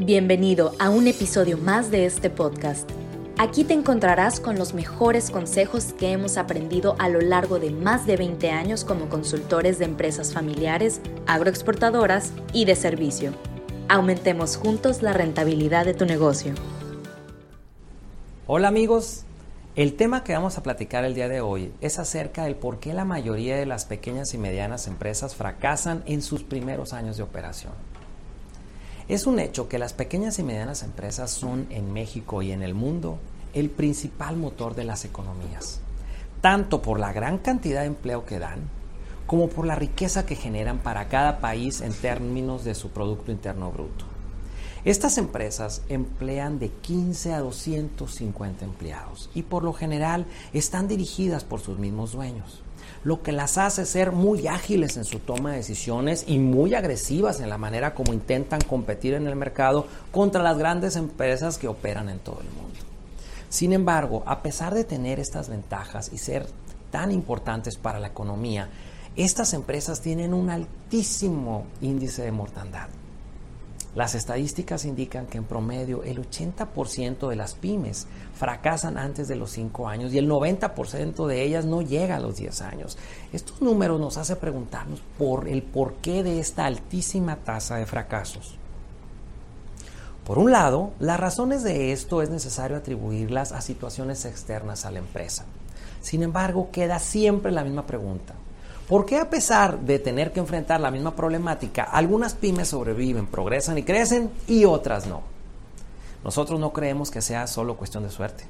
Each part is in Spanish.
Bienvenido a un episodio más de este podcast. Aquí te encontrarás con los mejores consejos que hemos aprendido a lo largo de más de 20 años como consultores de empresas familiares, agroexportadoras y de servicio. Aumentemos juntos la rentabilidad de tu negocio. Hola amigos, el tema que vamos a platicar el día de hoy es acerca del por qué la mayoría de las pequeñas y medianas empresas fracasan en sus primeros años de operación. Es un hecho que las pequeñas y medianas empresas son en México y en el mundo el principal motor de las economías, tanto por la gran cantidad de empleo que dan, como por la riqueza que generan para cada país en términos de su Producto Interno Bruto. Estas empresas emplean de 15 a 250 empleados y por lo general están dirigidas por sus mismos dueños lo que las hace ser muy ágiles en su toma de decisiones y muy agresivas en la manera como intentan competir en el mercado contra las grandes empresas que operan en todo el mundo. Sin embargo, a pesar de tener estas ventajas y ser tan importantes para la economía, estas empresas tienen un altísimo índice de mortandad. Las estadísticas indican que en promedio el 80% de las pymes fracasan antes de los 5 años y el 90% de ellas no llega a los 10 años. Estos números nos hacen preguntarnos por el porqué de esta altísima tasa de fracasos. Por un lado, las razones de esto es necesario atribuirlas a situaciones externas a la empresa. Sin embargo, queda siempre la misma pregunta. ¿Por qué a pesar de tener que enfrentar la misma problemática, algunas pymes sobreviven, progresan y crecen y otras no? Nosotros no creemos que sea solo cuestión de suerte.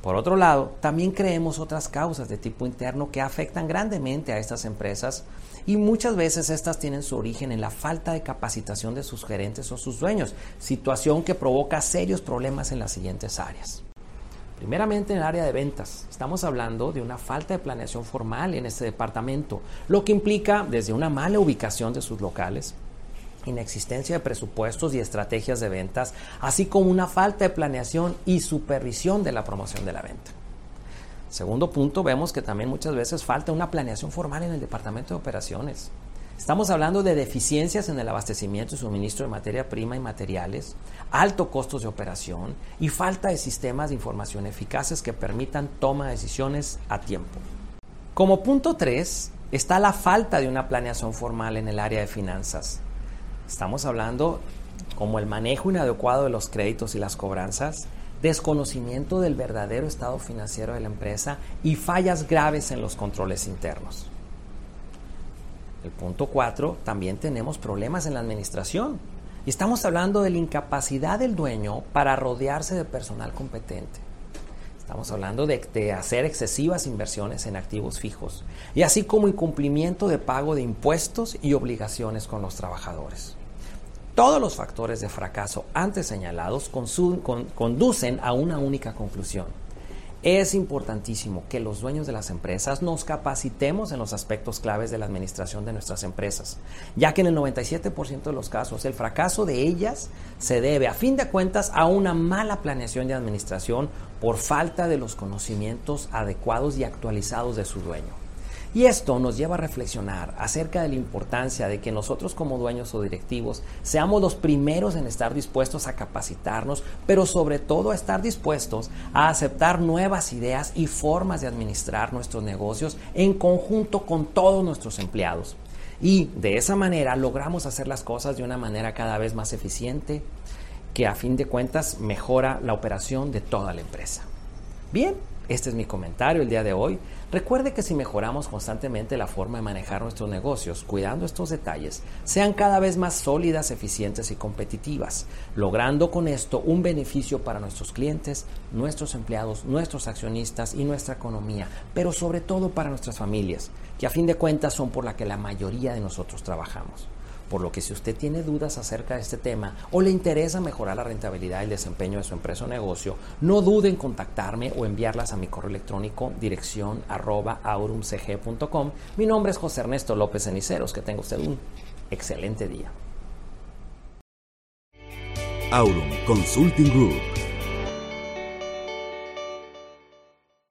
Por otro lado, también creemos otras causas de tipo interno que afectan grandemente a estas empresas y muchas veces estas tienen su origen en la falta de capacitación de sus gerentes o sus dueños, situación que provoca serios problemas en las siguientes áreas. Primeramente en el área de ventas. Estamos hablando de una falta de planeación formal en este departamento, lo que implica desde una mala ubicación de sus locales, inexistencia de presupuestos y estrategias de ventas, así como una falta de planeación y supervisión de la promoción de la venta. Segundo punto, vemos que también muchas veces falta una planeación formal en el departamento de operaciones. Estamos hablando de deficiencias en el abastecimiento y suministro de materia prima y materiales, alto costos de operación y falta de sistemas de información eficaces que permitan toma de decisiones a tiempo. Como punto 3 está la falta de una planeación formal en el área de finanzas. Estamos hablando como el manejo inadecuado de los créditos y las cobranzas, desconocimiento del verdadero estado financiero de la empresa y fallas graves en los controles internos. El punto 4, también tenemos problemas en la administración. Y estamos hablando de la incapacidad del dueño para rodearse de personal competente. Estamos hablando de, hacer excesivas inversiones en activos fijos y así como incumplimiento de pago de impuestos y obligaciones con los trabajadores. Todos los factores de fracaso antes señalados conducen a una única conclusión es importantísimo que los dueños de las empresas nos capacitemos en los aspectos claves de la administración de nuestras empresas, ya que en el 97% de los casos el fracaso de ellas se debe, a fin de cuentas, a una mala planeación de administración por falta de los conocimientos adecuados y actualizados de su dueño. Y esto nos lleva a reflexionar acerca de la importancia de que nosotros como dueños o directivos seamos los primeros en estar dispuestos a capacitarnos, pero sobre todo a estar dispuestos a aceptar nuevas ideas y formas de administrar nuestros negocios en conjunto con todos nuestros empleados. Y de esa manera logramos hacer las cosas de una manera cada vez más eficiente, que a fin de cuentas mejora la operación de toda la empresa. Bien, este es mi comentario el día de hoy. Recuerde que si mejoramos constantemente la forma de manejar nuestros negocios, cuidando estos detalles, sean cada vez más sólidas, eficientes y competitivas, logrando con esto un beneficio para nuestros clientes, nuestros empleados, nuestros accionistas y nuestra economía, pero sobre todo para nuestras familias, que a fin de cuentas son por la que la mayoría de nosotros trabajamos. Por lo que si usted tiene dudas acerca de este tema o le interesa mejorar la rentabilidad y el desempeño de su empresa o negocio, no dude en contactarme o enviarlas a mi correo electrónico dirección arroba aurumcg.com. Mi nombre es José Ernesto López Ceniceros. Que tenga usted un excelente día. Aurum Consulting Group